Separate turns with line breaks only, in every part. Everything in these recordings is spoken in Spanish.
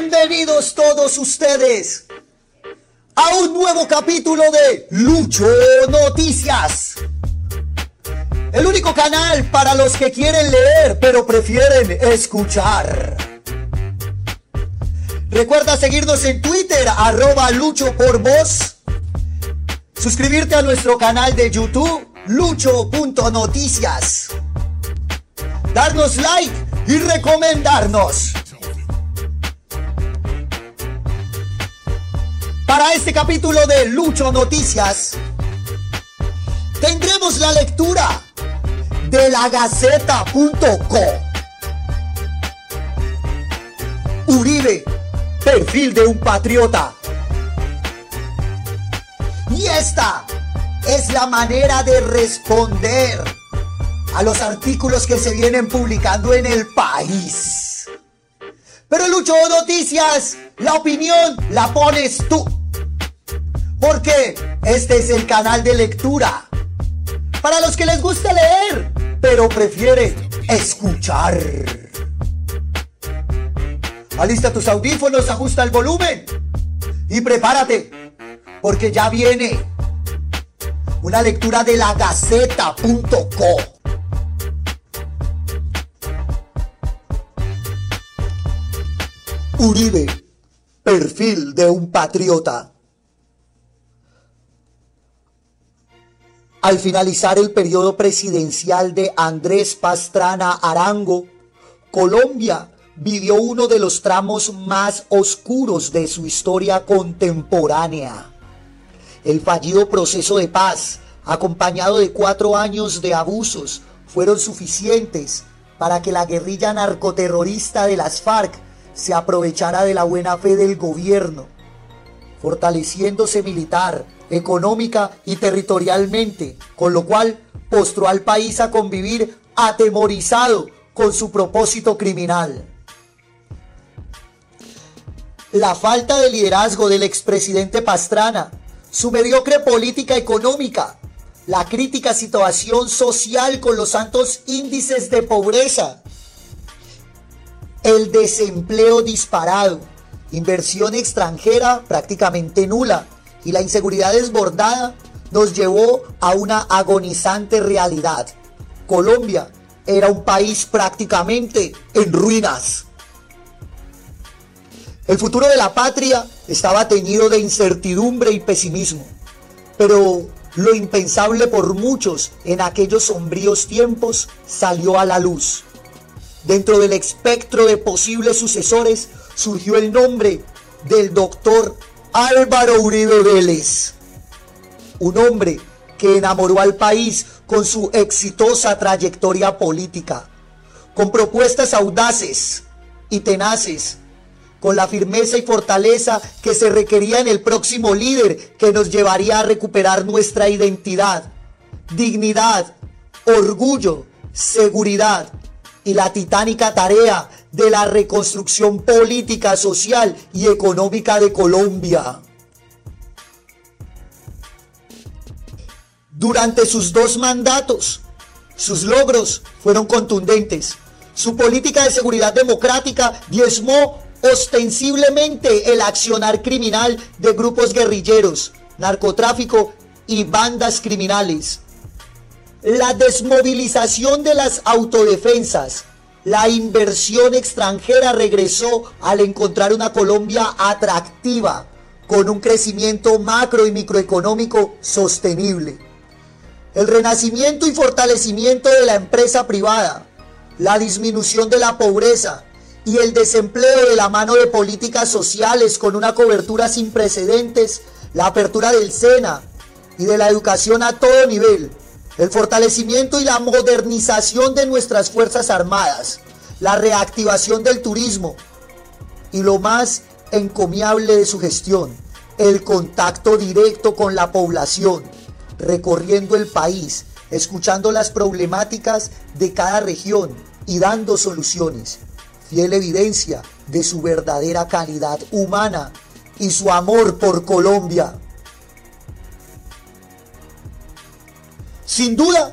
Bienvenidos todos ustedes a un nuevo capítulo de Lucho Noticias. El único canal para los que quieren leer pero prefieren escuchar. Recuerda seguirnos en Twitter, arroba Lucho. Suscribirte a nuestro canal de YouTube, lucho.noticias. Darnos like y recomendarnos. Para este capítulo de Lucho Noticias, tendremos la lectura de la Gaceta.co. Uribe, perfil de un patriota. Y esta es la manera de responder a los artículos que se vienen publicando en el país. Pero Lucho Noticias, la opinión la pones tú. Porque este es el canal de lectura. Para los que les gusta leer, pero prefieren escuchar. Alista tus audífonos, ajusta el volumen y prepárate, porque ya viene una lectura de la Gaceta.co. Uribe, perfil de un patriota. Al finalizar el periodo presidencial de Andrés Pastrana Arango, Colombia vivió uno de los tramos más oscuros de su historia contemporánea. El fallido proceso de paz, acompañado de cuatro años de abusos, fueron suficientes para que la guerrilla narcoterrorista de las FARC se aprovechara de la buena fe del gobierno, fortaleciéndose militar, económica y territorialmente, con lo cual postró al país a convivir atemorizado con su propósito criminal. La falta de liderazgo del expresidente Pastrana, su mediocre política económica, la crítica situación social con los altos índices de pobreza, el desempleo disparado, inversión extranjera prácticamente nula y la inseguridad desbordada nos llevó a una agonizante realidad. Colombia era un país prácticamente en ruinas. El futuro de la patria estaba teñido de incertidumbre y pesimismo, pero lo impensable por muchos en aquellos sombríos tiempos salió a la luz. Dentro del espectro de posibles sucesores surgió el nombre del doctor Álvaro Uribe Vélez, un hombre que enamoró al país con su exitosa trayectoria política, con propuestas audaces y tenaces, con la firmeza y fortaleza que se requería en el próximo líder que nos llevaría a recuperar nuestra identidad, dignidad, orgullo, seguridad y la titánica tarea de la reconstrucción política, social y económica de Colombia. Durante sus dos mandatos, sus logros fueron contundentes. Su política de seguridad democrática diezmó ostensiblemente el accionar criminal de grupos guerrilleros, narcotráfico y bandas criminales la desmovilización de las autodefensas, la inversión extranjera regresó al encontrar una Colombia atractiva, con un crecimiento macro y microeconómico sostenible. El renacimiento y fortalecimiento de la empresa privada, la disminución de la pobreza y el desempleo de la mano de políticas sociales con una cobertura sin precedentes, la apertura del SENA y de la educación a todo nivel, el fortalecimiento y la modernización de nuestras Fuerzas Armadas, la reactivación del turismo y lo más encomiable de su gestión, el contacto directo con la población, recorriendo el país, escuchando las problemáticas de cada región y dando soluciones, fiel evidencia de su verdadera calidad humana y su amor por Colombia. Sin duda,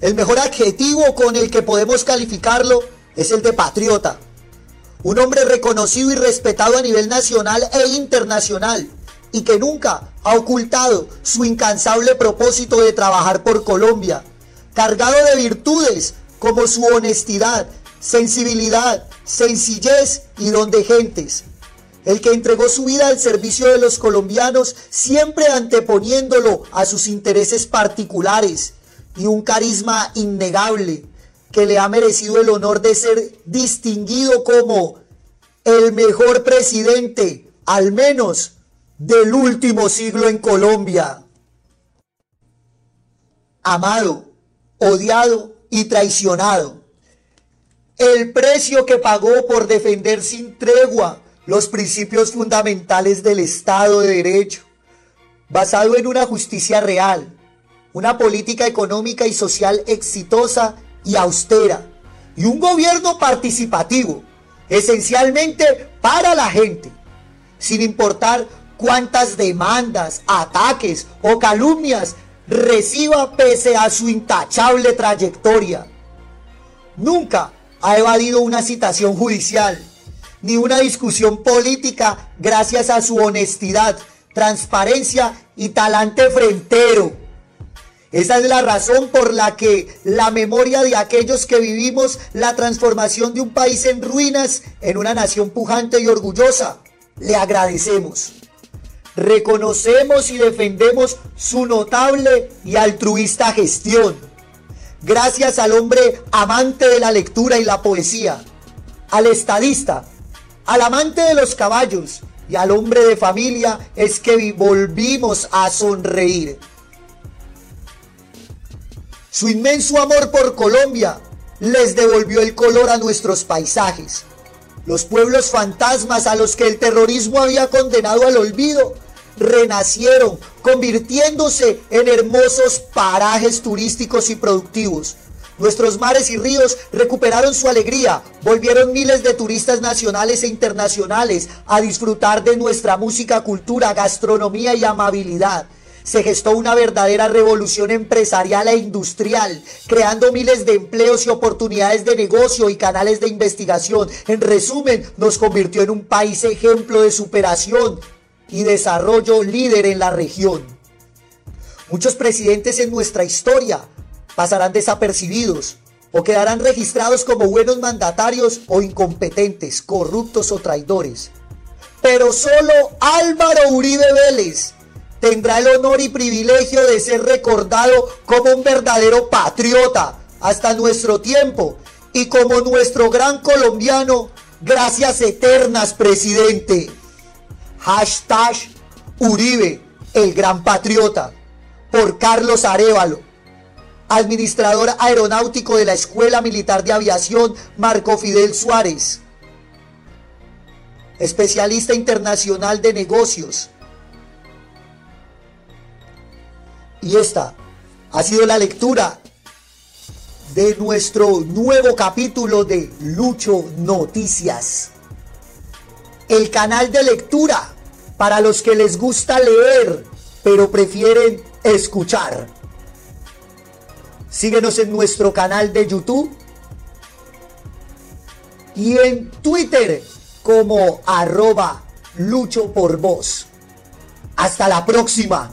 el mejor adjetivo con el que podemos calificarlo es el de patriota. un hombre reconocido y respetado a nivel nacional e internacional y que nunca ha ocultado su incansable propósito de trabajar por Colombia, cargado de virtudes como su honestidad, sensibilidad, sencillez y don de gentes. El que entregó su vida al servicio de los colombianos, siempre anteponiéndolo a sus intereses particulares y un carisma innegable que le ha merecido el honor de ser distinguido como el mejor presidente, al menos del último siglo en Colombia. Amado, odiado y traicionado. El precio que pagó por defender sin tregua los principios fundamentales del Estado de Derecho, basado en una justicia real, una política económica y social exitosa y austera, y un gobierno participativo, esencialmente para la gente, sin importar cuántas demandas, ataques o calumnias reciba pese a su intachable trayectoria. Nunca ha evadido una citación judicial, ni una discusión política gracias a su honestidad, transparencia y talante frentero. Esa es la razón por la que la memoria de aquellos que vivimos la transformación de un país en ruinas en una nación pujante y orgullosa, le agradecemos. Reconocemos y defendemos su notable y altruista gestión. Gracias al hombre amante de la lectura y la poesía, al estadista, al amante de los caballos y al hombre de familia es que volvimos a sonreír. Su inmenso amor por Colombia les devolvió el color a nuestros paisajes los pueblos fantasmas a los que el terrorismo había condenado al olvido renacieron, convirtiéndose en hermosos parajes turísticos y productivos. Nuestros mares y ríos recuperaron su alegría, volvieron miles de turistas nacionales e internacionales a disfrutar de nuestra música, cultura, gastronomía y amabilidad se gestó una verdadera revolución empresarial e industrial, creando miles de empleos y oportunidades de negocio y canales de investigación. En resumen, nos convirtió en un país ejemplo de superación y desarrollo líder en la región. Muchos presidentes en nuestra historia pasarán desapercibidos o quedarán registrados como buenos mandatarios o incompetentes, corruptos o traidores. Pero solo Álvaro Uribe Vélez tendrá el honor y privilegio de ser recordado como un verdadero patriota hasta nuestro tiempo y como nuestro gran colombiano. Gracias eternas, presidente. Hashtag Uribe, el gran patriota, por Carlos Arevalo, administrador aeronáutico de la Escuela Militar de Aviación Marco Fidel Suárez, especialista internacional de negocios, Y esta ha sido la lectura de nuestro nuevo capítulo de Lucho Noticias. El canal de lectura para los que les gusta leer, pero prefieren escuchar. Síguenos en nuestro canal de YouTube y en Twitter como arroba Lucho por Voz. Hasta la próxima.